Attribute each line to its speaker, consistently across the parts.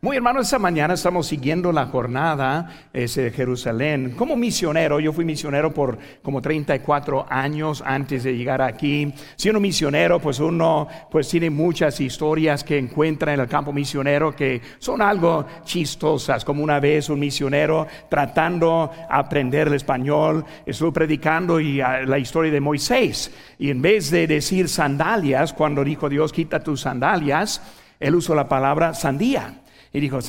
Speaker 1: Muy hermanos, esta mañana estamos siguiendo la jornada de Jerusalén. Como misionero, yo fui misionero por como 34 años antes de llegar aquí. Siendo misionero, pues uno pues tiene muchas historias que encuentra en el campo misionero que son algo chistosas. Como una vez un misionero tratando de aprender el español, estuvo predicando y ah, la historia de Moisés. Y en vez de decir sandalias, cuando dijo Dios quita tus sandalias, él usó la palabra sandía. Y dijo,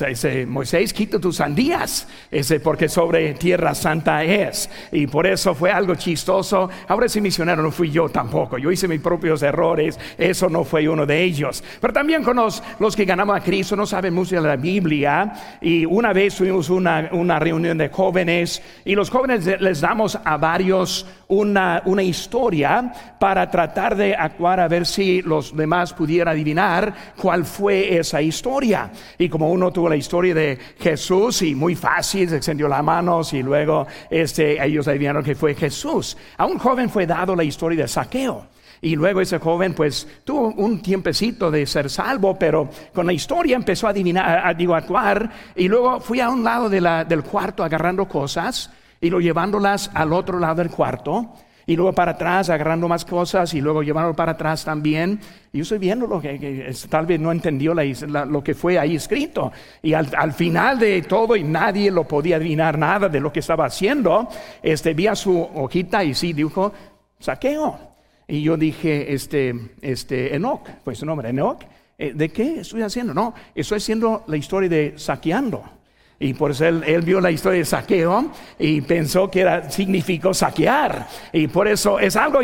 Speaker 1: Moisés, quita tus sandías, ese, porque sobre tierra santa es. Y por eso fue algo chistoso. Ahora ese misionero no fui yo tampoco. Yo hice mis propios errores. Eso no fue uno de ellos. Pero también con los, que ganamos a Cristo no saben mucho de la Biblia. Y una vez tuvimos una, una reunión de jóvenes y los jóvenes les damos a varios una, una historia para tratar de actuar a ver si los demás pudieran adivinar cuál fue esa historia. Y como uno tuvo la historia de Jesús y muy fácil, se extendió las manos y luego este, ellos adivinaron que fue Jesús. A un joven fue dado la historia de saqueo. Y luego ese joven pues tuvo un tiempecito de ser salvo, pero con la historia empezó a adivinar, a, digo, actuar. Y luego fui a un lado de del cuarto agarrando cosas y lo llevándolas al otro lado del cuarto y luego para atrás agarrando más cosas y luego llevándolo para atrás también. Y yo estoy viendo lo que, tal vez no entendió lo que fue ahí escrito. Y al, final de todo, y nadie lo podía adivinar nada de lo que estaba haciendo, este, vi a su hojita y sí dijo, saqueo. Y yo dije, este, este, Enoch, fue su nombre, Enoch. Eh, ¿De qué estoy haciendo? No, estoy haciendo la historia de saqueando. Y por eso él, vio la historia de saqueo y pensó que era, significó saquear. Y por eso es algo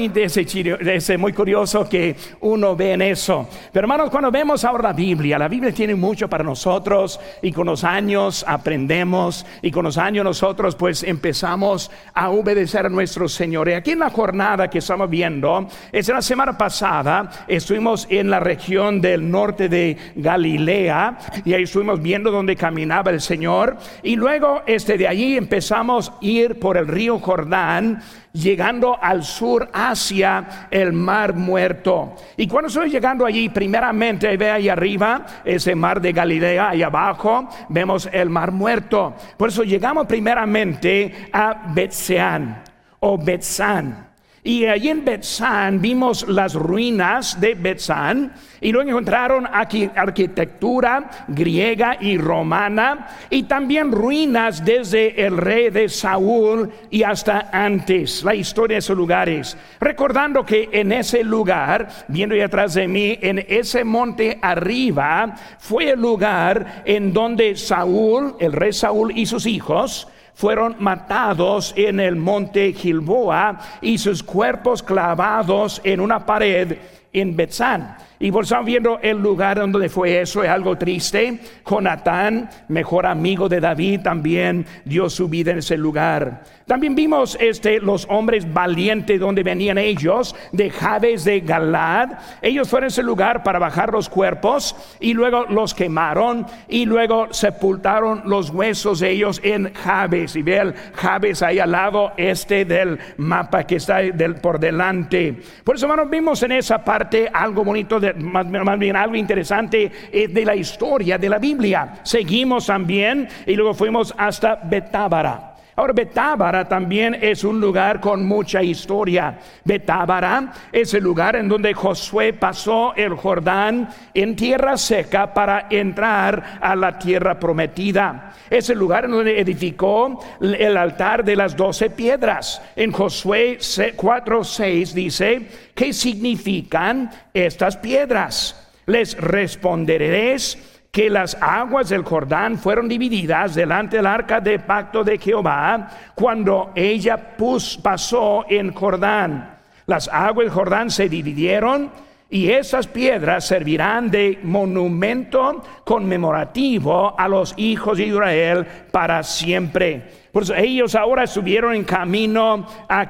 Speaker 1: muy curioso que uno ve en eso. Pero hermanos, cuando vemos ahora la Biblia, la Biblia tiene mucho para nosotros y con los años aprendemos y con los años nosotros pues empezamos a obedecer a nuestro Señor. Y aquí en la jornada que estamos viendo, es la semana pasada, estuvimos en la región del norte de Galilea y ahí estuvimos viendo donde caminaba el Señor y luego este, de allí empezamos a ir por el río Jordán, llegando al sur hacia el mar muerto. Y cuando estoy llegando allí, primeramente ve ahí arriba ese mar de Galilea, ahí abajo vemos el mar muerto. Por eso llegamos primeramente a Betseán o Betzán. Y allí en Betzán vimos las ruinas de Betzán y luego encontraron aquí arquitectura griega y romana y también ruinas desde el rey de Saúl y hasta antes, la historia de esos lugares. Recordando que en ese lugar, viendo ahí atrás de mí, en ese monte arriba, fue el lugar en donde Saúl, el rey Saúl y sus hijos, fueron matados en el monte Gilboa y sus cuerpos clavados en una pared en Betzán. Y por eso viendo el lugar donde fue eso, es algo triste. Jonatán, mejor amigo de David, también dio su vida en ese lugar. También vimos este, los hombres valientes donde venían ellos, de Jabes de Galad. Ellos fueron a ese lugar para bajar los cuerpos y luego los quemaron y luego sepultaron los huesos de ellos en Jabes. Y ve el Jabes ahí al lado este del mapa que está del, por delante. Por eso, hermanos, vimos en esa parte algo bonito de más, bien algo interesante eh, de la historia de la Biblia. Seguimos también y luego fuimos hasta Betábara. Ahora, Betábara también es un lugar con mucha historia. Betábara es el lugar en donde Josué pasó el Jordán en tierra seca para entrar a la tierra prometida. Es el lugar en donde edificó el altar de las doce piedras. En Josué 4:6 dice, ¿qué significan estas piedras? Les responderéis que las aguas del Jordán fueron divididas delante del arca de pacto de Jehová cuando ella pasó en Jordán. Las aguas del Jordán se dividieron y esas piedras servirán de monumento conmemorativo a los hijos de Israel para siempre. Pues ellos ahora estuvieron en camino a,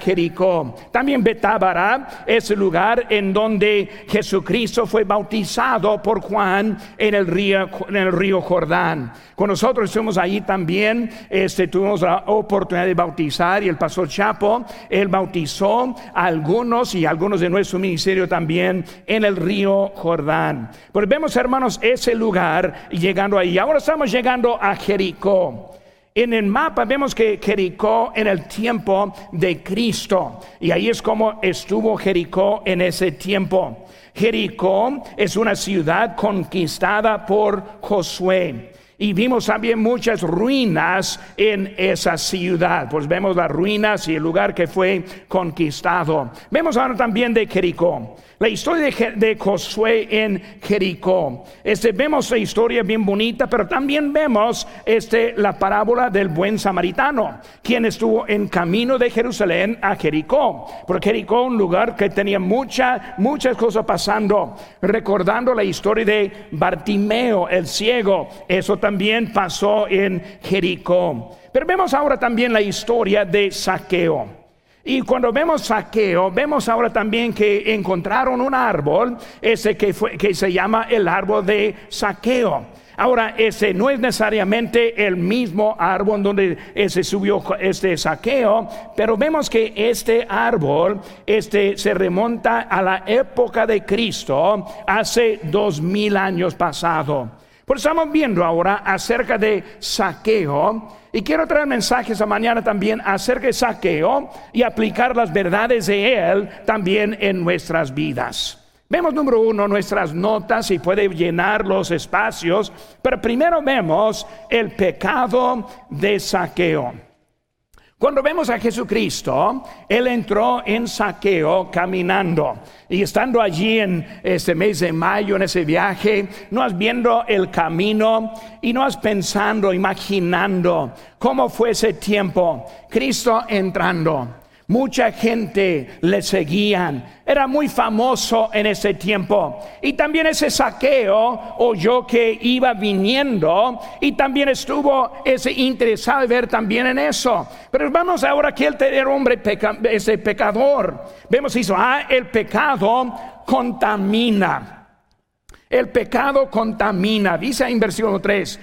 Speaker 1: Jericó. También Betábara es el lugar en donde Jesucristo fue bautizado por Juan en el río, Jordán. Con nosotros estuvimos allí también, este, tuvimos la oportunidad de bautizar y el pastor Chapo, él bautizó a algunos y algunos de nuestro ministerio también en el río Jordán. Pues vemos, hermanos, ese lugar llegando ahí. Ahora estamos llegando a Jericó. En el mapa vemos que Jericó en el tiempo de Cristo, y ahí es como estuvo Jericó en ese tiempo. Jericó es una ciudad conquistada por Josué. Y vimos también muchas ruinas en esa ciudad. Pues vemos las ruinas y el lugar que fue conquistado. Vemos ahora también de Jericó. La historia de, Josué en Jericó. Este, vemos la historia bien bonita, pero también vemos este, la parábola del buen samaritano, quien estuvo en camino de Jerusalén a Jericó. Porque Jericó, un lugar que tenía mucha, muchas cosas pasando. Recordando la historia de Bartimeo, el ciego. Eso también pasó en Jericó. Pero vemos ahora también la historia de Saqueo. Y cuando vemos saqueo, vemos ahora también que encontraron un árbol, ese que, fue, que se llama el árbol de saqueo. Ahora, ese no es necesariamente el mismo árbol donde se subió este saqueo, pero vemos que este árbol este, se remonta a la época de Cristo, hace dos mil años pasado. Por eso estamos viendo ahora acerca de saqueo. Y quiero traer mensajes esta mañana también acerca de saqueo y aplicar las verdades de él también en nuestras vidas. Vemos número uno nuestras notas y puede llenar los espacios, pero primero vemos el pecado de saqueo. Cuando vemos a Jesucristo, Él entró en saqueo caminando. Y estando allí en este mes de mayo, en ese viaje, no has viendo el camino y no has pensando, imaginando cómo fue ese tiempo. Cristo entrando. Mucha gente le seguían. Era muy famoso en ese tiempo. Y también ese saqueo oyó que iba viniendo y también estuvo ese interesado en ver también en eso. Pero vamos ahora que él era hombre ese pecador. Vemos eso, ah, el pecado contamina. El pecado contamina, dice en versículo 3,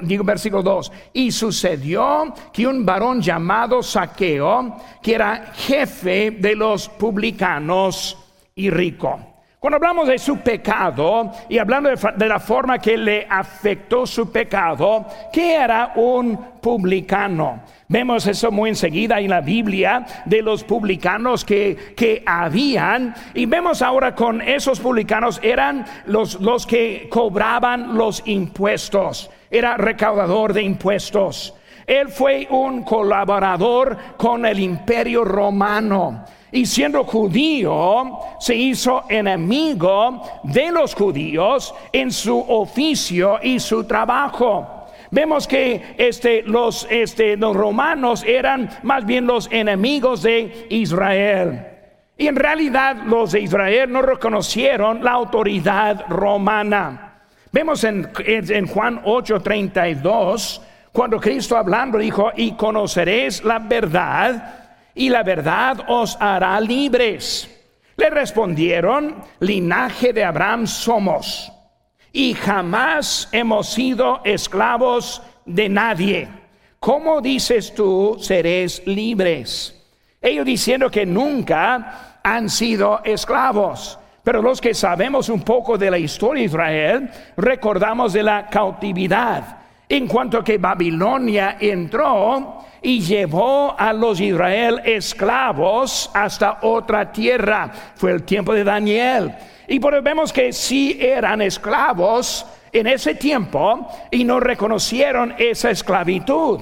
Speaker 1: digo versículo 2, y sucedió que un varón llamado Saqueo, que era jefe de los publicanos y rico. Cuando hablamos de su pecado y hablando de, la forma que le afectó su pecado, ¿qué era un publicano? Vemos eso muy enseguida en la Biblia de los publicanos que, que habían. Y vemos ahora con esos publicanos eran los, los que cobraban los impuestos. Era recaudador de impuestos. Él fue un colaborador con el imperio romano. Y siendo judío, se hizo enemigo de los judíos en su oficio y su trabajo. Vemos que este, los, este, los romanos eran más bien los enemigos de Israel. Y en realidad los de Israel no reconocieron la autoridad romana. Vemos en, en Juan 8:32, cuando Cristo hablando dijo, y conoceréis la verdad, y la verdad os hará libres. Le respondieron, linaje de Abraham somos y jamás hemos sido esclavos de nadie. ¿Cómo dices tú seréis libres? Ellos diciendo que nunca han sido esclavos. Pero los que sabemos un poco de la historia de Israel, recordamos de la cautividad. En cuanto que Babilonia entró y llevó a los Israel esclavos hasta otra tierra. Fue el tiempo de Daniel. Y vemos que sí eran esclavos en ese tiempo y no reconocieron esa esclavitud.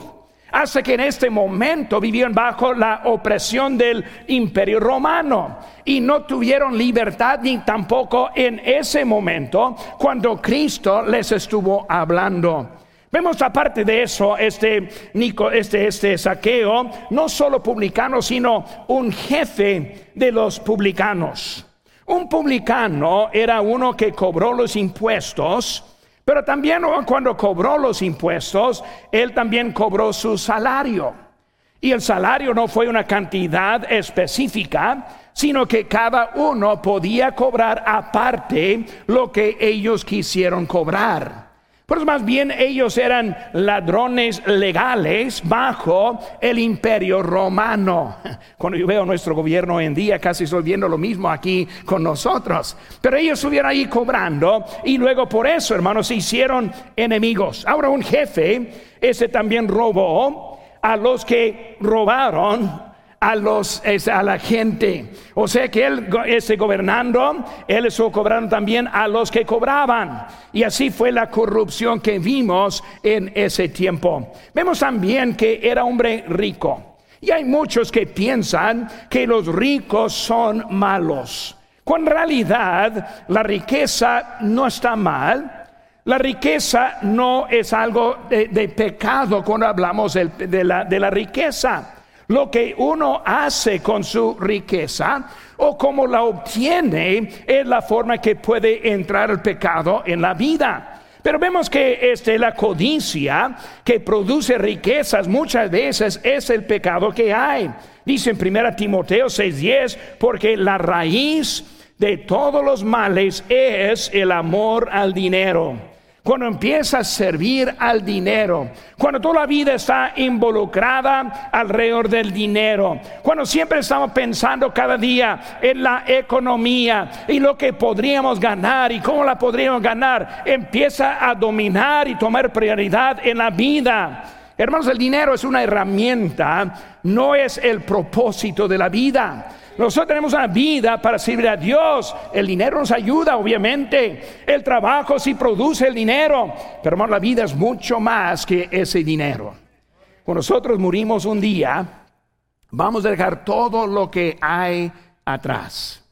Speaker 1: Hasta que en este momento vivían bajo la opresión del imperio romano y no tuvieron libertad ni tampoco en ese momento cuando Cristo les estuvo hablando. Vemos aparte de eso, este, este, este saqueo, no solo publicano, sino un jefe de los publicanos. Un publicano era uno que cobró los impuestos Pero también cuando cobró los impuestos, él también cobró su salario. Y el salario no fue una cantidad específica, sino que cada uno podía cobrar aparte lo que ellos quisieron cobrar. Pues más bien ellos eran ladrones legales bajo el imperio romano. Cuando yo veo nuestro gobierno hoy en día, casi estoy viendo lo mismo aquí con nosotros. Pero ellos estuvieron ahí cobrando y luego por eso, hermanos, se hicieron enemigos. Ahora un jefe, ese también robó a los que robaron a, los, a la gente. O sea que él ese gobernando, él estuvo cobrando también a los que cobraban. Y así fue la corrupción que vimos en ese tiempo. Vemos también que era hombre rico. Y hay muchos que piensan que los ricos son malos. Cuando en realidad la riqueza no está mal. La riqueza no es algo de, pecado cuando hablamos de la riqueza lo que uno hace con su riqueza o cómo la obtiene es la forma que puede entrar el pecado en la vida. Pero vemos que este, la codicia que produce riquezas muchas veces es el pecado que hay. Dice en 1 Timoteo 6:10, porque la raíz de todos los males es el amor al dinero cuando empieza a servir al dinero, cuando toda la vida está involucrada alrededor del dinero, cuando siempre estamos pensando cada día en la economía y lo que podríamos ganar y cómo la podríamos ganar, empieza a dominar y tomar prioridad en la vida. Hermanos, el dinero es una herramienta, no es el propósito de la vida. Nosotros tenemos una vida para servir a Dios. El dinero nos ayuda, obviamente. El trabajo sí produce el dinero. Pero hermano, la vida es mucho más que ese dinero. Cuando nosotros morimos un día, vamos a dejar todo lo que hay atrás.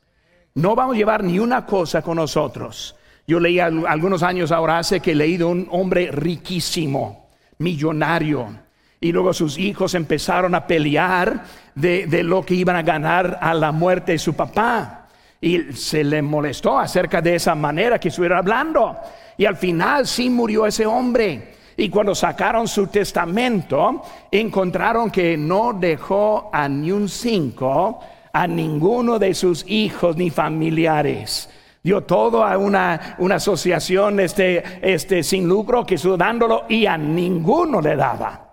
Speaker 1: No vamos a llevar ni una cosa con nosotros. Yo leí algunos años ahora hace que he leído un hombre riquísimo, millonario y luego sus hijos empezaron a pelear de, lo que iban a ganar a la muerte de su papá. Y se le molestó acerca de esa manera que estuviera hablando. Y al final sí murió ese hombre. Y cuando sacaron su testamento, encontraron que no dejó a ni un cinco a ninguno de sus hijos ni familiares. Dio todo a una, una asociación este, este, sin lucro que estuvo dándolo y a ninguno le daba.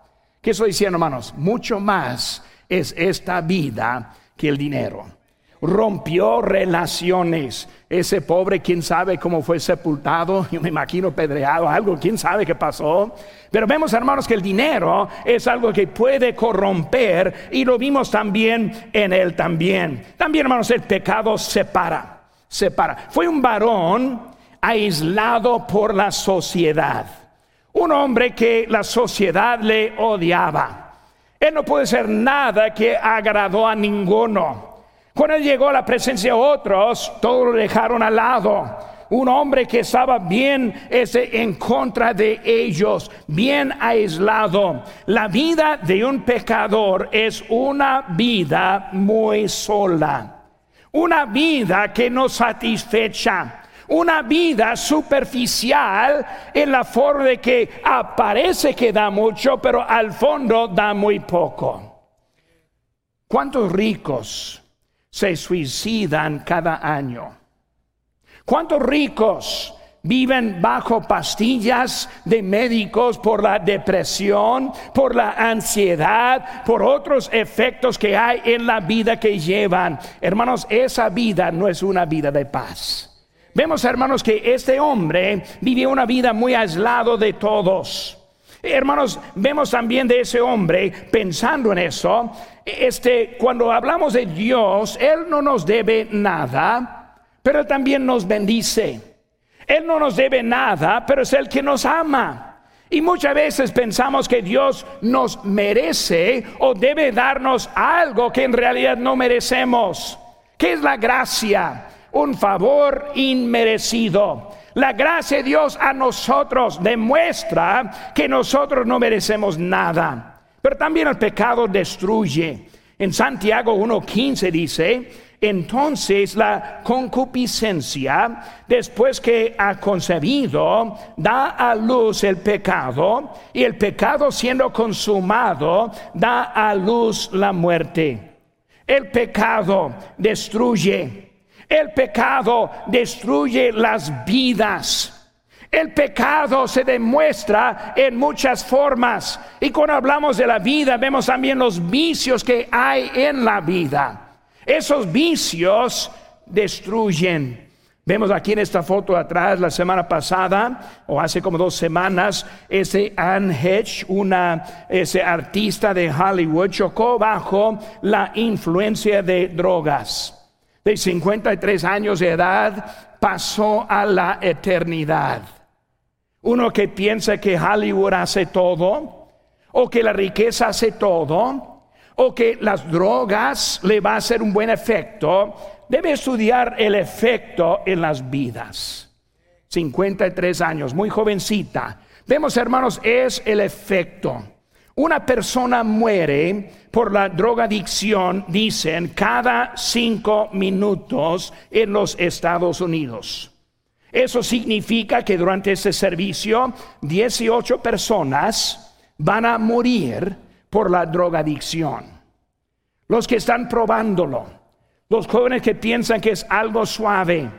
Speaker 1: ¿Qué estoy diciendo, hermanos? Mucho más es esta vida que el dinero. Rompió relaciones. Ese pobre, quién sabe cómo fue sepultado, yo me imagino pedreado, algo, quién sabe qué pasó. Pero vemos, hermanos, que el dinero es algo que puede corromper y lo vimos también en él también. También, hermanos, el pecado separa, separa. Fue un varón aislado por la sociedad. Un hombre que la sociedad le odiaba. Él no puede ser nada que agradó a ninguno. Cuando él llegó a la presencia de otros, todos lo dejaron al lado. Un hombre que estaba bien ese en contra de ellos, bien aislado. La vida de un pecador es una vida muy sola. Una vida que no satisfecha una vida superficial en la forma de que aparece que da mucho, pero al fondo da muy poco. ¿Cuántos ricos se suicidan cada año? ¿Cuántos ricos viven bajo pastillas de médicos por la depresión, por la ansiedad, por otros efectos que hay en la vida que llevan? Hermanos, esa vida no es una vida de paz. Vemos, hermanos, que este hombre vivió una vida muy aislado de todos. Hermanos, vemos también de ese hombre, pensando en eso, este, cuando hablamos de Dios, Él no nos debe nada, pero también nos bendice. Él no nos debe nada, pero es el que nos ama. Y muchas veces pensamos que Dios nos merece o debe darnos algo que en realidad no merecemos. ¿Qué es la gracia? Un favor inmerecido. La gracia de Dios a nosotros demuestra que nosotros no merecemos nada. Pero también el pecado destruye. En Santiago 1.15 dice, entonces la concupiscencia, después que ha concebido, da a luz el pecado y el pecado siendo consumado da a luz la muerte. El pecado destruye. El pecado destruye las vidas. El pecado se demuestra en muchas formas. Y cuando hablamos de la vida, vemos también los vicios que hay en la vida. Esos vicios destruyen. Vemos aquí en esta foto atrás, la semana pasada, o hace como dos semanas, ese Anne Hedge, una, ese artista de Hollywood, chocó bajo la influencia de drogas. De 53 años de edad, pasó a la eternidad. Uno que piensa que Hollywood hace todo, o que la riqueza hace todo, o que las drogas le va a hacer un buen efecto, debe estudiar el efecto en las vidas. 53 años, muy jovencita. Vemos, hermanos, es el efecto. Una persona muere por la drogadicción, dicen, cada cinco minutos en los Estados Unidos. Eso significa que durante ese servicio 18 personas van a morir por la drogadicción. Los que están probándolo, los jóvenes que piensan que es algo suave,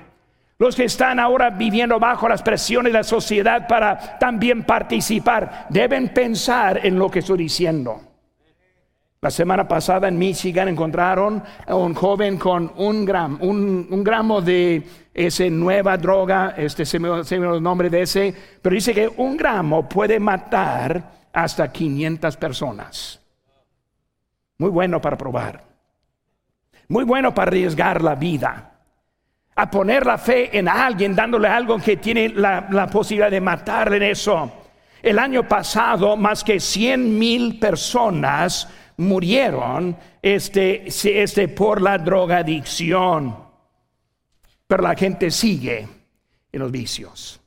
Speaker 1: los que están ahora viviendo bajo las presiones de la sociedad para también participar, deben pensar en lo que estoy diciendo. La semana pasada en Michigan encontraron a un joven con un, gramo, un, gramo de esa nueva droga, este se me, se el nombre de ese, pero dice que un gramo puede matar hasta 500 personas. Muy bueno para probar. Muy bueno para arriesgar la vida. A poner la fe en alguien, dándole algo que tiene la, posibilidad de matarle en eso. El año pasado, más que 100 mil personas murieron este, este, por la drogadicción. Pero la gente sigue en los vicios.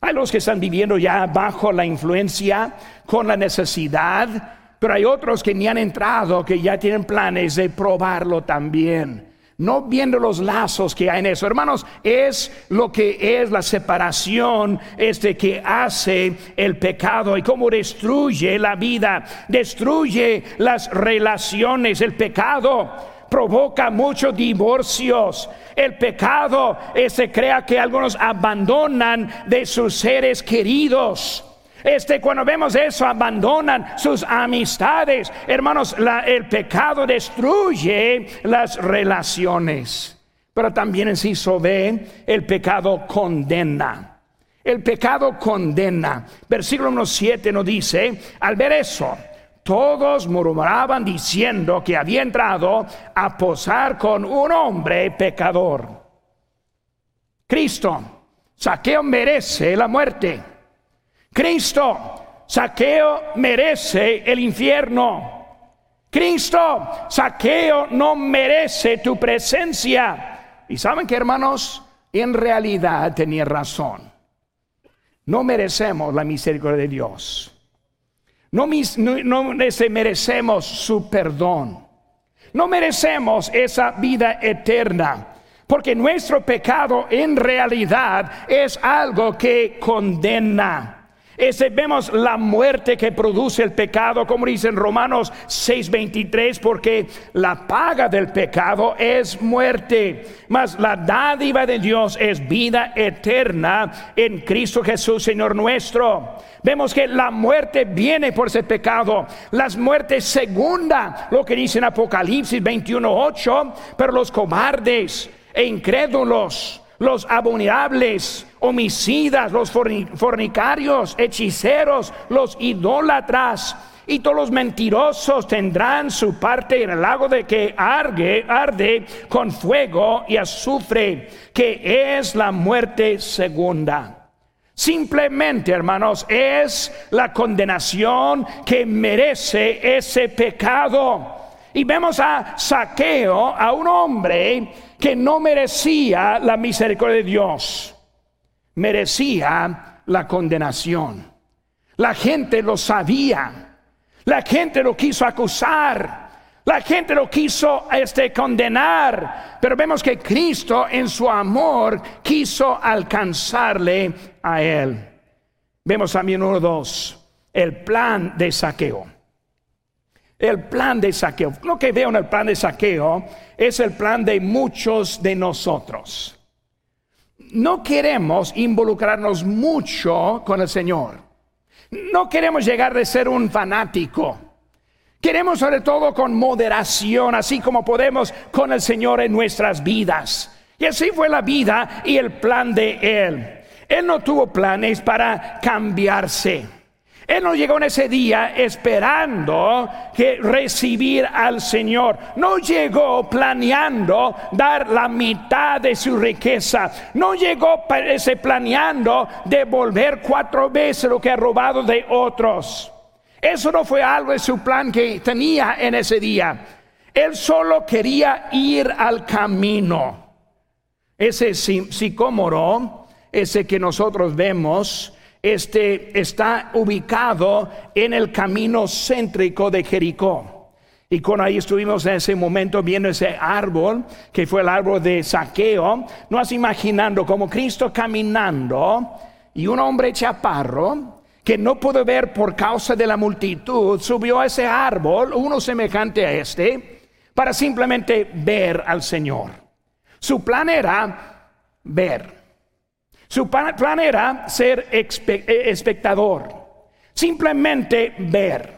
Speaker 1: Hay los que están viviendo ya bajo la influencia, con la necesidad, pero hay otros que ni han entrado, que ya tienen planes de probarlo también. No viendo los lazos que hay en eso. Hermanos, es lo que es la separación este que hace el pecado y cómo destruye la vida, destruye las relaciones, el pecado provoca muchos divorcios. El pecado se crea que algunos abandonan de sus seres queridos. Este, cuando vemos eso, abandonan sus amistades. Hermanos, el pecado destruye las relaciones. Pero también en sí ve, el pecado condena. El pecado condena. Versículo 7 nos dice, al ver eso, todos murmuraban diciendo que había entrado a posar con un hombre pecador. Cristo, saqueo merece la muerte. Cristo, saqueo merece el infierno. Cristo, saqueo no merece tu presencia. Y saben que hermanos, en realidad tenía razón. No merecemos la misericordia de Dios. No, merecemos su perdón. No merecemos esa vida eterna. Porque nuestro pecado en realidad es algo que condena. Ese, vemos la muerte que produce el pecado, como dice en Romanos 6:23, porque la paga del pecado es muerte, mas la dádiva de Dios es vida eterna en Cristo Jesús, Señor nuestro. Vemos que la muerte viene por ese pecado, las muertes segunda, lo que dice en Apocalipsis 21:8, pero los cobardes e incrédulos los abominables, homicidas, los fornicarios, hechiceros, los idólatras y todos los mentirosos tendrán su parte en el lago de que arde, arde con fuego y azufre, que es la muerte segunda. Simplemente, hermanos, es la condenación que merece ese pecado. Y vemos a Saqueo, a un hombre que no merecía la misericordia de Dios, merecía la condenación. La gente lo sabía, la gente lo quiso acusar, La gente lo quiso este, condenar, pero vemos que Cristo en su amor quiso alcanzarle a él. Vemos también uno, dos, el plan de saqueo. El plan de saqueo. Lo que veo en el plan de saqueo es el plan de muchos de nosotros. No queremos involucrarnos mucho con el Señor. No queremos llegar de ser un fanático. Queremos sobre todo con moderación, así como podemos con el Señor en nuestras vidas. Y así fue la vida y el plan de Él. Él no tuvo planes para cambiarse. Él no llegó en ese día esperando que recibir al Señor. No llegó planeando dar la mitad de su riqueza. No llegó ese planeando devolver cuatro veces lo que ha robado de otros. Eso no fue algo de su plan que tenía en ese día. Él solo quería ir al camino. Ese sicómoro, ese que nosotros vemos, este, está ubicado en el camino céntrico de Jericó. Y cuando ahí estuvimos en ese momento viendo ese árbol, que fue el árbol de saqueo, no vas imaginando como Cristo caminando y un hombre chaparro que no pudo ver por causa de la multitud, subió a ese árbol, uno semejante a este, para simplemente ver al Señor. Su plan era ver. Su plan era ser eh, espectador, simplemente ver.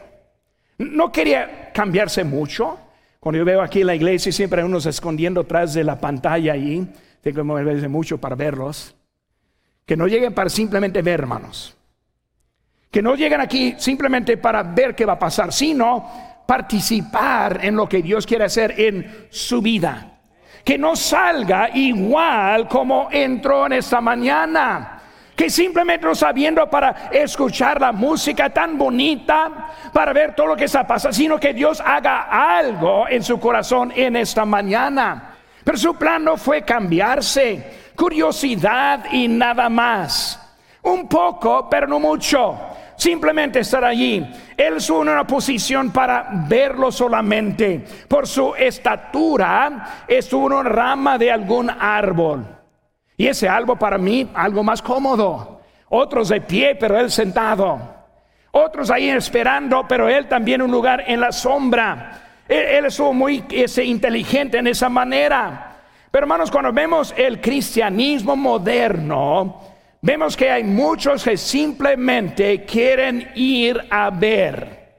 Speaker 1: No quería cambiarse mucho. Cuando yo veo aquí la iglesia, siempre hay unos escondiendo atrás de la pantalla ahí. Tengo que moverse mucho para verlos. Que no lleguen para simplemente ver, hermanos. Que no lleguen aquí simplemente para ver qué va a pasar, sino participar en lo que Dios quiere hacer en su vida que no salga igual como entró en esta mañana. Que simplemente no sabiendo para escuchar la música tan bonita, para ver todo lo que está pasando, sino que Dios haga algo en su corazón en esta mañana. Pero su plan no fue cambiarse, curiosidad y nada más. Un poco, pero no mucho simplemente estar allí. Él en una posición para verlo solamente. Por su estatura, en una rama de algún árbol. Y ese árbol para mí, algo más cómodo. Otros de pie, pero él sentado. Otros ahí esperando, pero él también un lugar en la sombra. Él, estuvo muy ese, inteligente en esa manera. Pero hermanos, cuando vemos el cristianismo moderno, vemos que hay muchos que simplemente quieren ir a ver.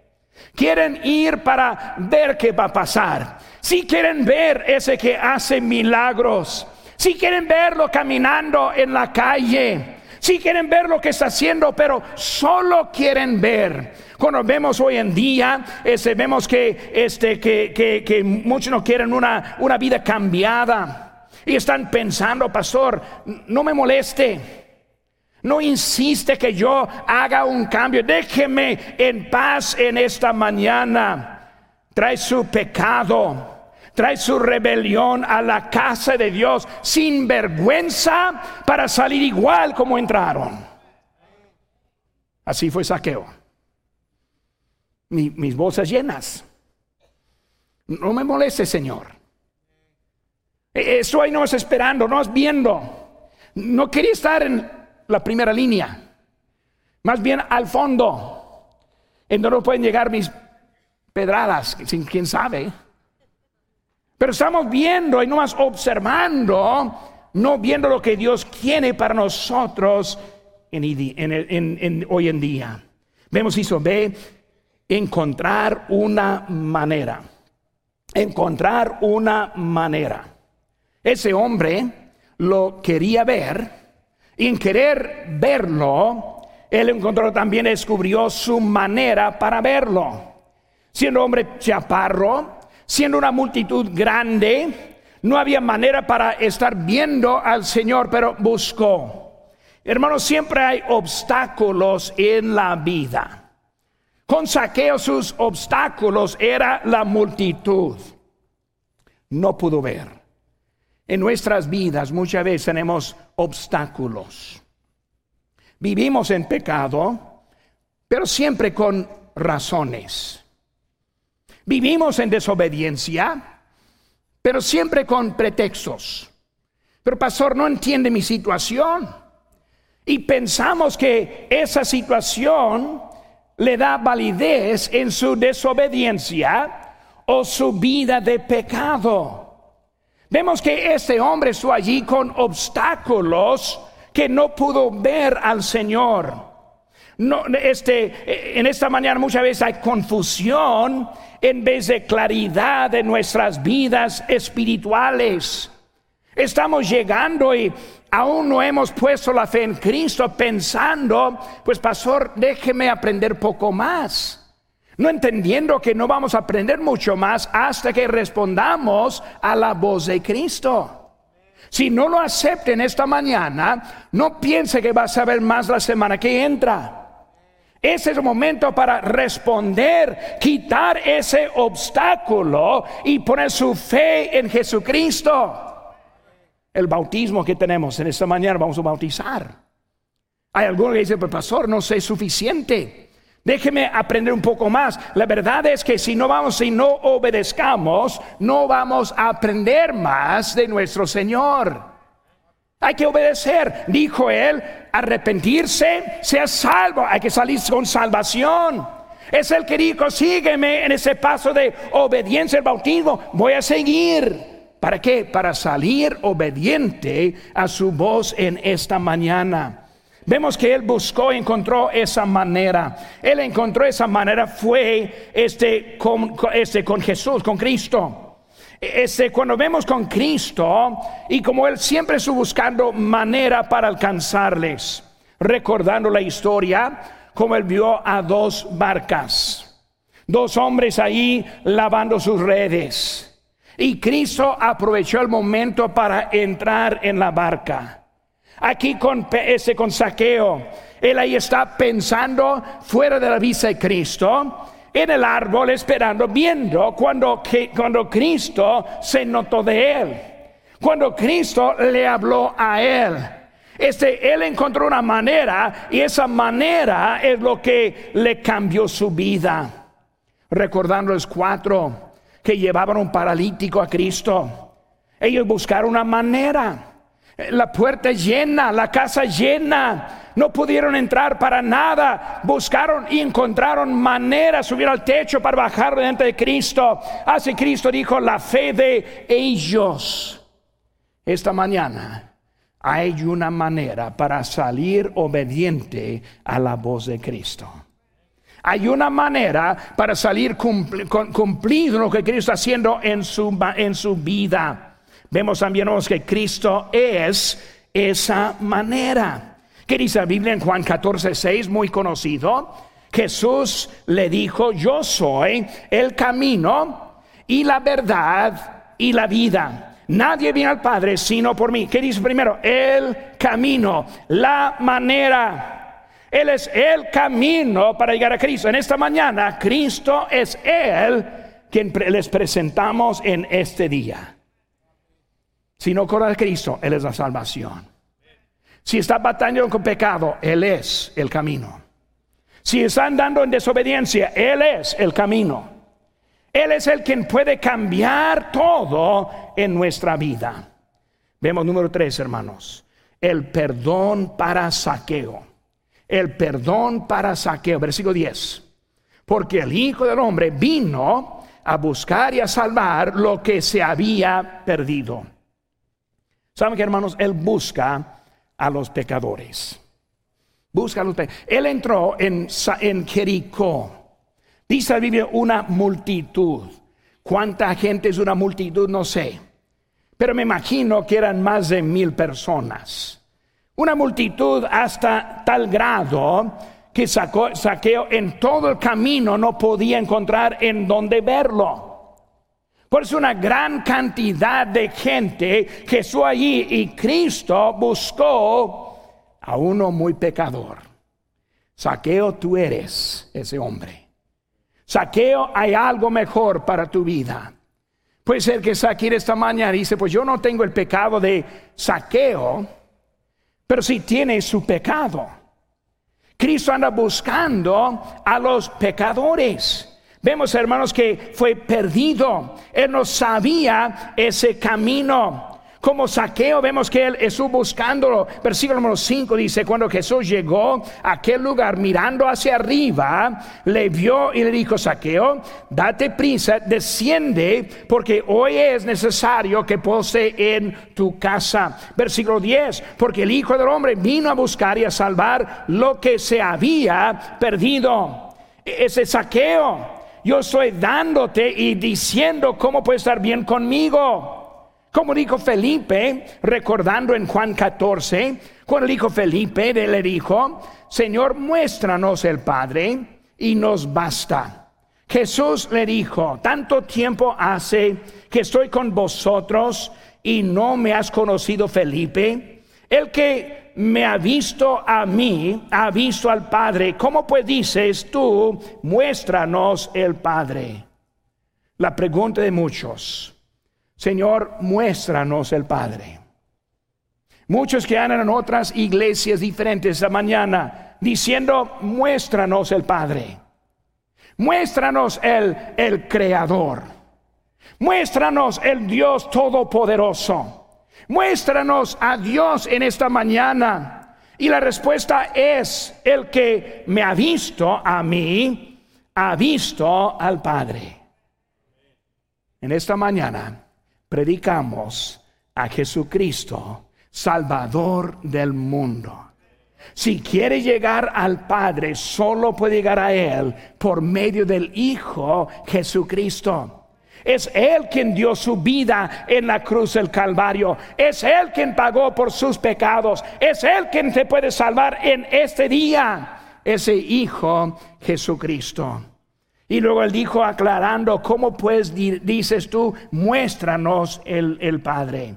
Speaker 1: Quieren ir para ver qué va a pasar. Si quieren ver ese que hace milagros. Si quieren verlo caminando en la calle. Si quieren ver lo que está haciendo, pero solo quieren ver. Cuando vemos hoy en día, este, vemos que, este, que, que muchos no quieren una, una vida cambiada. Y están pensando, pastor, no me moleste. No insiste que yo haga un cambio. Déjeme en paz en esta mañana. Trae su pecado. Trae su rebelión a la casa de Dios sin vergüenza para salir igual como entraron. Así fue saqueo. mis bolsas llenas. No me moleste, Señor. E, eso ahí no es esperando, no es viendo. No quería estar en la primera línea, más bien al fondo, en donde pueden llegar mis pedradas, sin quién sabe. Pero estamos viendo y no más observando, no viendo lo que Dios quiere para nosotros en, hoy en día. Vemos eso, ve, encontrar una manera. Encontrar una manera. Ese hombre lo quería ver en querer verlo, él encontró también, descubrió su manera para verlo. Siendo hombre chaparro, siendo una multitud grande, no había manera para estar viendo al Señor, pero buscó. Hermanos, siempre hay obstáculos en la vida. Con saqueo sus obstáculos era la multitud. No pudo ver. En nuestras vidas muchas veces tenemos obstáculos. Vivimos en pecado, pero siempre con razones. Vivimos en desobediencia, pero siempre con pretextos. Pero pastor, no entiende mi situación. Y pensamos que esa situación le da validez en su desobediencia o su vida de pecado. Vemos que este hombre estuvo allí con obstáculos que no pudo ver al Señor. No, este, en esta mañana muchas veces hay confusión en vez de claridad en nuestras vidas espirituales. Estamos llegando y aún no hemos puesto la fe en Cristo pensando, pues pastor, déjeme aprender poco más. No entendiendo que no vamos a aprender mucho más hasta que respondamos a la voz de Cristo. Si no lo acepten esta mañana, no piense que va a saber más la semana que entra. Ese es el momento para responder, quitar ese obstáculo y poner su fe en Jesucristo. El bautismo que tenemos en esta mañana vamos a bautizar. Hay algunos que dicen, pues pastor, no sé suficiente. Déjeme aprender un poco más. La verdad es que si no vamos, si no obedezcamos, no vamos a aprender más de nuestro Señor. Hay que obedecer, dijo él, arrepentirse, sea salvo, hay que salir con salvación. Es el que dijo, sígueme en ese paso de obediencia al bautismo, voy a seguir. ¿Para qué? Para salir obediente a su voz en esta mañana. Vemos que él buscó encontró esa manera. Él encontró esa manera fue este con, este, con Jesús, con Cristo. Este, cuando vemos con Cristo y como Él siempre estuvo buscando manera para alcanzarles, recordando la historia, como Él vio a dos barcas, dos hombres ahí lavando sus redes. Y Cristo aprovechó el momento para entrar en la barca. Aquí con ese con saqueo, él ahí está pensando fuera de la vista de Cristo en el árbol esperando, viendo cuando, cuando Cristo se notó de él, cuando Cristo le habló a él. Este, él encontró una manera y esa manera es lo que le cambió su vida. Recordando los cuatro que llevaban un paralítico a Cristo, ellos buscaron una manera. La puerta llena, la casa llena, no pudieron entrar para nada. Buscaron y encontraron manera, subir al techo para bajar delante de Cristo. Así Cristo dijo, la fe de ellos. Esta mañana hay una manera para salir obediente a la voz de Cristo. Hay una manera para salir cumplido lo que Cristo está haciendo en su, en su vida. Vemos también que Cristo es esa manera. ¿Qué dice la Biblia en Juan 14, 6? Muy conocido. Jesús le dijo, yo soy el camino y la verdad y la vida. Nadie viene al Padre sino por mí. ¿Qué dice primero? El camino, la manera. Él es el camino para llegar a Cristo. En esta mañana, Cristo es Él quien les presentamos en este día. Si no corre a Cristo, Él es la salvación. Si está batallando con pecado, Él es el camino. Si está andando en desobediencia, Él es el camino. Él es el quien puede cambiar todo en nuestra vida. Vemos número tres, hermanos. El perdón para saqueo. El perdón para saqueo. Versículo 10. Porque el Hijo del Hombre vino a buscar y a salvar lo que se había perdido. ¿Saben que, hermanos? Él busca a los pecadores. Busca a los pecadores. Él entró en, en Jericó. Dice la Biblia una multitud. ¿Cuánta gente es una multitud? No sé. Pero me imagino que eran más de mil personas. Una multitud hasta tal grado que sacó, saqueo en todo el camino no podía encontrar en dónde verlo. Por eso una gran cantidad de gente estuvo allí y Cristo buscó a uno muy pecador. Saqueo, tú eres ese hombre. Saqueo, hay algo mejor para tu vida. Puede ser que Saqueo esta mañana dice, pues yo no tengo el pecado de saqueo, pero sí tiene su pecado. Cristo anda buscando a los pecadores. Vemos, hermanos, que fue perdido. Él no sabía ese camino. Como saqueo, vemos que él estuvo buscándolo. Versículo número 5 dice: Cuando Jesús llegó a aquel lugar mirando hacia arriba, le vio y le dijo: Saqueo, date prisa, desciende, porque hoy es necesario que pose en tu casa. Versículo 10: Porque el Hijo del Hombre vino a buscar y a salvar lo que se había perdido. E-, ese saqueo. Yo estoy dándote y diciendo cómo puede estar bien conmigo. Como dijo Felipe, recordando en Juan 14, cuando dijo Felipe, le dijo, Señor, muéstranos el Padre y nos basta. Jesús le dijo, tanto tiempo hace que estoy con vosotros y no me has conocido Felipe. El que me ha visto a mí, ha visto al Padre. ¿Cómo pues dices tú, muéstranos el Padre? La pregunta de muchos. Señor, muéstranos el Padre. Muchos que andan en otras iglesias diferentes esta mañana diciendo, muéstranos el Padre. Muéstranos el, el Creador. Muéstranos el Dios Todopoderoso. Muéstranos a Dios en esta mañana. Y la respuesta es, el que me ha visto a mí, ha visto al Padre. En esta mañana predicamos a Jesucristo, Salvador del mundo. Si quiere llegar al Padre, solo puede llegar a Él por medio del Hijo Jesucristo. Es Él quien dio su vida en la cruz del Calvario. Es Él quien pagó por sus pecados. Es Él quien te puede salvar en este día. Ese Hijo Jesucristo. Y luego él dijo aclarando, ¿cómo pues dices tú, muéstranos el, el Padre?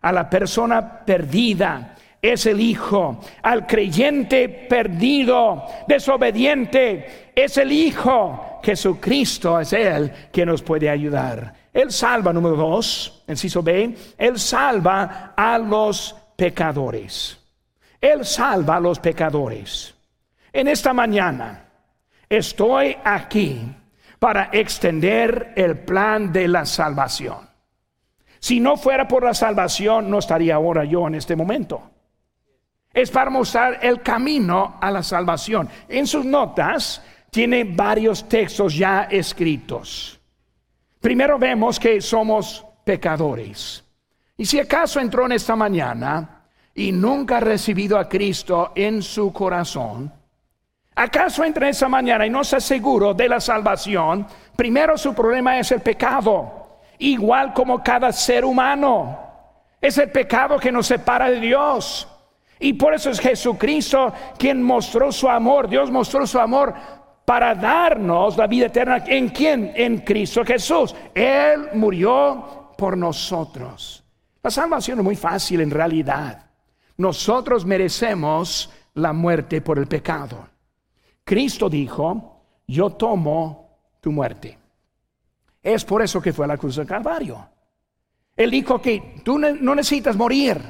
Speaker 1: A la persona perdida es el Hijo, al creyente perdido, desobediente, es el Hijo. Jesucristo es Él que nos puede ayudar. Él salva, número dos, inciso B, Él salva a los pecadores. Él salva a los pecadores. En esta mañana, Estoy aquí para extender el plan de la salvación. Si no fuera por la salvación, no estaría ahora yo en este momento. Es para mostrar el camino a la salvación. En sus notas tiene varios textos ya escritos. Primero vemos que somos pecadores. Y si acaso entró en esta mañana y nunca ha recibido a Cristo en su corazón, ¿Acaso entra esa mañana y no se seguro de la salvación? Primero su problema es el pecado, igual como cada ser humano. Es el pecado que nos separa de Dios. Y por eso es Jesucristo quien mostró su amor. Dios mostró su amor para darnos la vida eterna. ¿En quién? En Cristo Jesús. Él murió por nosotros. La salvación es muy fácil en realidad. Nosotros merecemos la muerte por el pecado. Cristo dijo, yo tomo tu muerte. Es por eso que fue a la cruz del Calvario. Él dijo que tú no necesitas morir.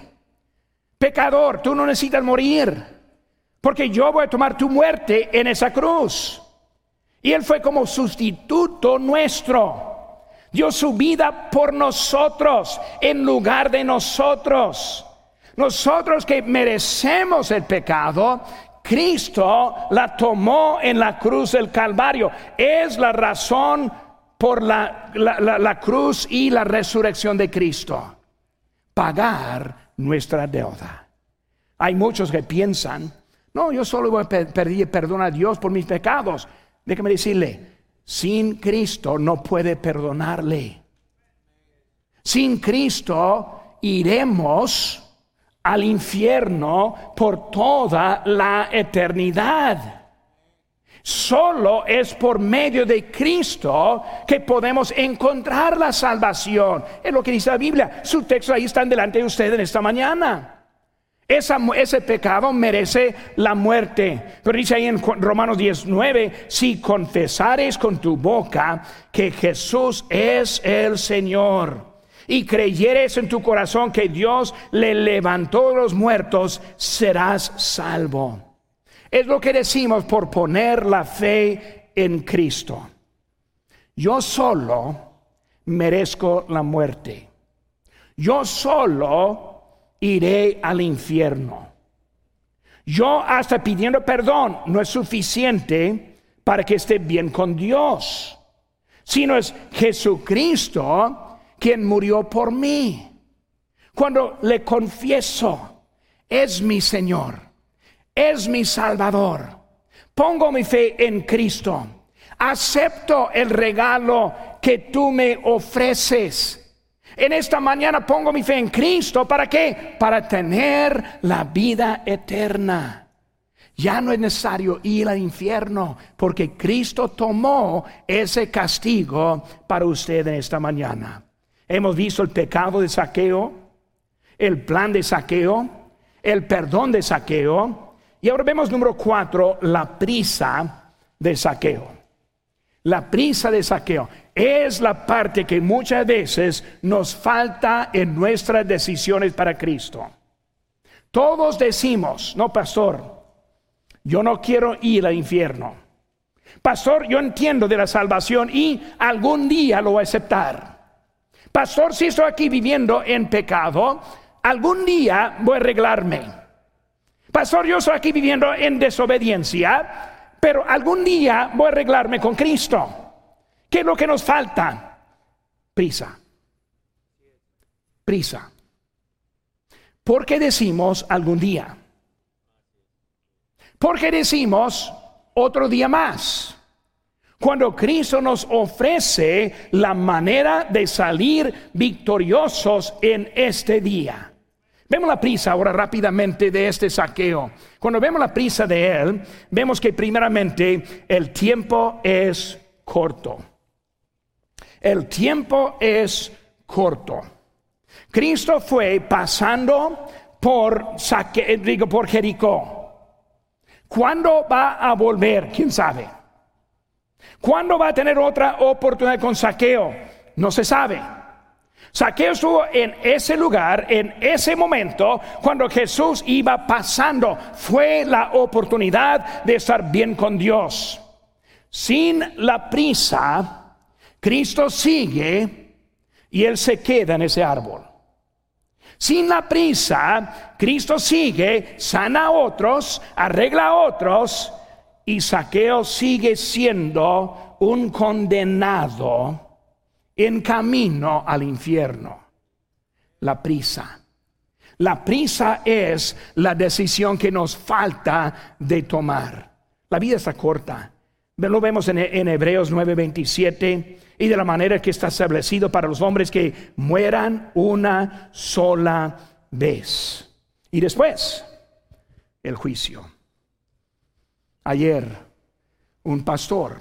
Speaker 1: Pecador, tú no necesitas morir. Porque yo voy a tomar tu muerte en esa cruz. Y Él fue como sustituto nuestro. Dio su vida por nosotros en lugar de nosotros. Nosotros que merecemos el pecado, Cristo la tomó en la cruz del Calvario. Es la razón por la, la, cruz y la resurrección de Cristo. Pagar nuestra deuda. Hay muchos que piensan, no, yo solo voy a pedir perdón a Dios por mis pecados. Déjame decirle, sin Cristo no puede perdonarle. Sin Cristo iremos al infierno por toda la eternidad. Solo es por medio de Cristo que podemos encontrar la salvación. Es lo que dice la Biblia. Su texto ahí está delante de ustedes en esta mañana. Ese pecado merece la muerte. Pero dice ahí en Romanos 19, si confesares con tu boca que Jesús es el Señor y creyeres en tu corazón que Dios le levantó los muertos, serás salvo. Es lo que decimos por poner la fe en Cristo. yo solo merezco la muerte. Yo solo iré al infierno. Yo hasta pidiendo perdón no es suficiente para que esté bien con Dios, sino es Jesucristo quien murió por mí. Cuando le confieso, es mi Señor, es mi Salvador, pongo mi fe en Cristo, acepto el regalo que tú me ofreces. En esta mañana pongo mi fe en Cristo. ¿Para qué? Para tener la vida eterna. Ya no es necesario ir al infierno porque Cristo tomó ese castigo para usted en esta mañana. Hemos visto el pecado de saqueo, el plan de saqueo, el perdón de saqueo. Y ahora vemos número cuatro, la prisa de saqueo. La prisa de saqueo es la parte que muchas veces nos falta en nuestras decisiones para Cristo. Todos decimos, no, pastor, yo no quiero ir al infierno. Pastor, yo entiendo de la salvación y algún día lo voy a aceptar. Pastor, si estoy aquí viviendo en pecado, algún día voy a arreglarme. Pastor, yo estoy aquí viviendo en desobediencia, pero algún día voy a arreglarme con Cristo. ¿Qué es lo que nos falta? Prisa. Prisa. ¿Por qué decimos algún día? ¿Por qué decimos otro día más? Cuando Cristo nos ofrece la manera de salir victoriosos en este día. Vemos la prisa ahora rápidamente de este saqueo. Cuando vemos la prisa de él, vemos que primeramente el tiempo es corto. El tiempo es corto. Cristo fue pasando por, digo, por Jericó. ¿Cuándo va a volver? ¿Quién sabe? ¿Cuándo va a tener otra oportunidad con saqueo? No se sabe. Saqueo estuvo en ese lugar, en ese momento, cuando Jesús iba pasando. Fue la oportunidad de estar bien con Dios. Sin la prisa, Cristo sigue y Él se queda en ese árbol. Sin la prisa, Cristo sigue, sana a otros, arregla a otros y Saqueo sigue siendo un condenado en camino al infierno. La prisa. La prisa es la decisión que nos falta de tomar. La vida está corta. Lo vemos en, en Hebreos 9:27 y de la manera que está establecido para los hombres que mueran una sola vez. Y después, el juicio. Ayer, un pastor,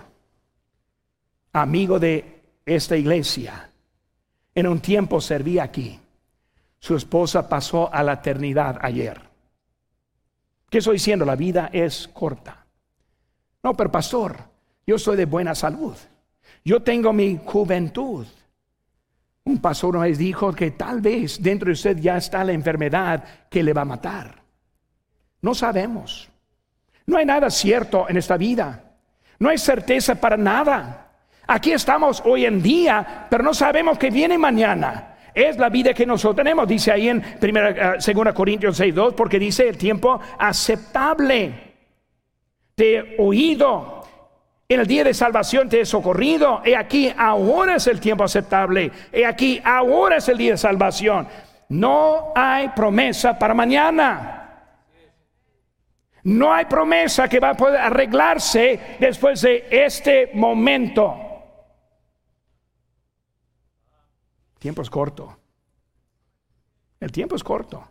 Speaker 1: amigo de esta iglesia, en un tiempo servía aquí. Su esposa pasó a la eternidad ayer. ¿Qué estoy diciendo? La vida es corta. No, pero pastor, yo soy de buena salud. Yo tengo mi juventud. Un pastor vez dijo que tal vez dentro de usted ya está la enfermedad que le va a matar. No sabemos. No hay nada cierto en esta vida. No hay certeza para nada. Aquí estamos hoy en día, pero no sabemos qué viene mañana. Es la vida que nosotros tenemos, dice ahí en 2 Corintios 6:2, porque dice el tiempo aceptable. De oído, en el día de salvación te he socorrido. He aquí, ahora es el tiempo aceptable. He aquí, ahora es el día de salvación. No hay promesa para mañana. No hay promesa que va a poder arreglarse después de este momento. El tiempo es corto. El tiempo es corto.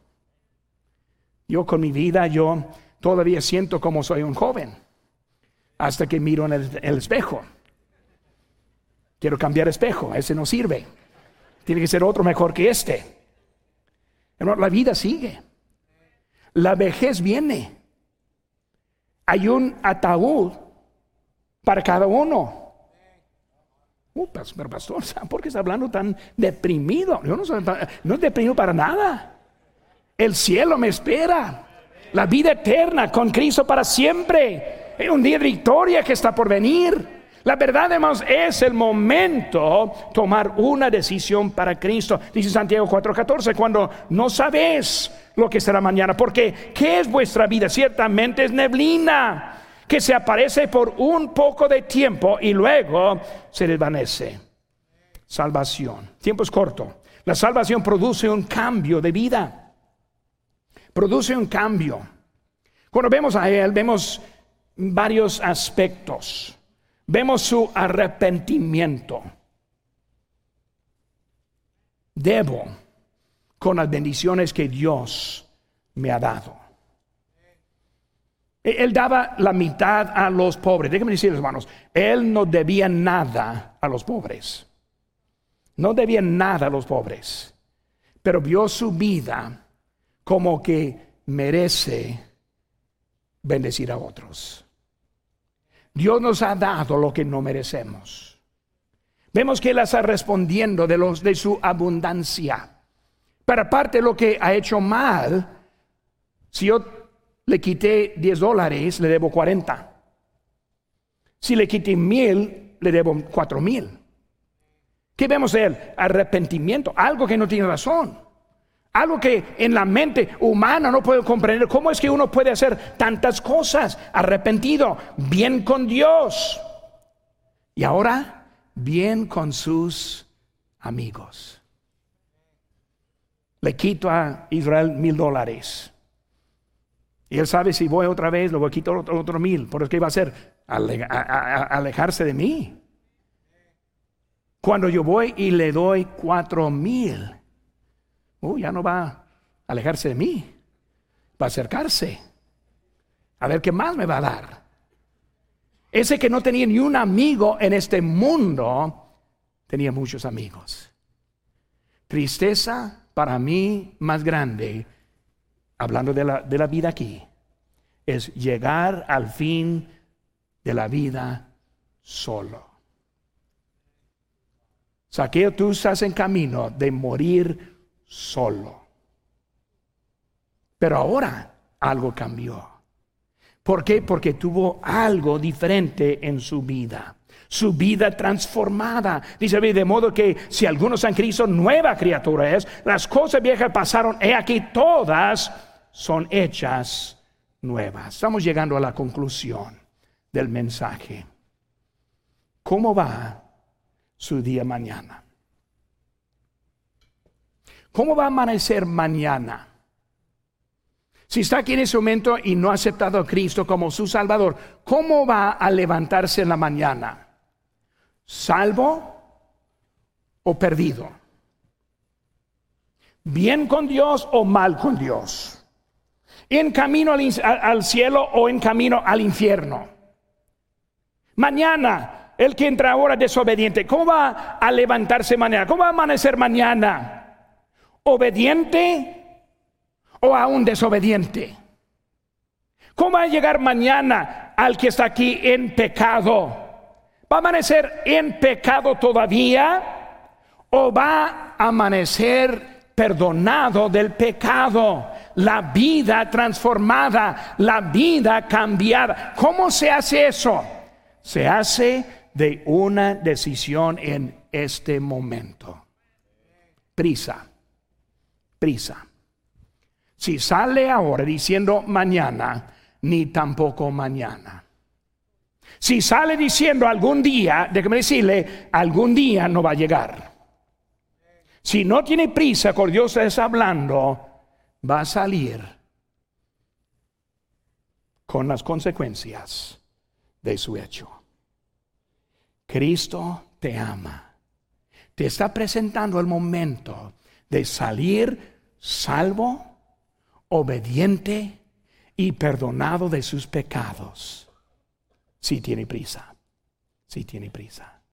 Speaker 1: Yo con mi vida, yo todavía siento como soy un joven hasta que miro en el, espejo. Quiero cambiar espejo, ese no sirve. Tiene que ser otro mejor que este. la vida sigue. La vejez viene. Hay un ataúd para cada uno. Uh, pero pastor, ¿por qué está hablando tan deprimido? Yo no, soy, no deprimido para nada. El cielo me espera. La vida eterna con Cristo para siempre un día de victoria que está por venir. La verdad, hermanos, es el momento tomar una decisión para Cristo. Dice Santiago 4:14, cuando no sabes lo que será mañana, porque ¿qué es vuestra vida? Ciertamente es neblina que se aparece por un poco de tiempo y luego se desvanece. Salvación. Tiempo es corto. La salvación produce un cambio de vida. Produce un cambio. Cuando vemos a Él, vemos varios aspectos. Vemos su arrepentimiento. Debo con las bendiciones que Dios me ha dado. Él daba la mitad a los pobres. Déjenme decirles, hermanos, él no debía nada a los pobres. No debía nada a los pobres. Pero vio su vida como que merece bendecir a otros. Dios nos ha dado lo que no merecemos. Vemos que Él está respondiendo de, los, de su abundancia. Pero aparte de lo que ha hecho mal, si yo le quité 10 dólares, le debo 40. Si le quité mil, le debo 4 mil. ¿Qué vemos de él? Arrepentimiento, algo que no tiene razón. Algo que en la mente humana no puede comprender. ¿Cómo es que uno puede hacer tantas cosas? Arrepentido, bien con Dios. Y ahora, bien con sus amigos. Le quito a Israel mil dólares. Y él sabe si voy otra vez, lo voy a quitar otro, otro mil. ¿Por qué va a hacer? alejarse de mí. Cuando yo voy y le doy cuatro mil uh, ya no va a alejarse de mí, va a acercarse, a ver qué más me va a dar. Ese que no tenía ni un amigo en este mundo, tenía muchos amigos. Tristeza para mí más grande, hablando de la, de la vida aquí, es llegar al fin de la vida solo. Saqueo, tú estás en camino de morir solo. Pero ahora algo cambió. ¿Por qué? Porque tuvo algo diferente en su vida. Su vida transformada. Dice, de modo que si algunos han Cristo, nueva criatura es. Las cosas viejas pasaron, he aquí todas son hechas nuevas. Estamos llegando a la conclusión del mensaje. ¿Cómo va su día mañana? ¿Cómo va a amanecer mañana? Si está aquí en ese momento y no ha aceptado a Cristo como su Salvador, ¿cómo va a levantarse en la mañana? ¿Salvo o perdido? ¿Bien con Dios o mal con Dios? ¿En camino al, cielo o en camino al infierno? Mañana, el que entra ahora desobediente, ¿cómo va a levantarse mañana? ¿Cómo va a amanecer mañana? Obediente o a un desobediente? ¿Cómo va a llegar mañana al que está aquí en pecado? ¿Va a amanecer en pecado todavía o va a amanecer perdonado del pecado? La vida transformada, la vida cambiada. ¿Cómo se hace eso? Se hace de una decisión en este momento. Prisa prisa. Si sale ahora diciendo mañana, ni tampoco mañana. Si sale diciendo algún día, déjeme decirle, algún día no va a llegar. Si no tiene prisa, con Dios está hablando, va a salir con las consecuencias de su hecho. Cristo te ama. Te está presentando el momento de salir salvo, obediente y perdonado de sus pecados. Si tiene prisa, si tiene prisa.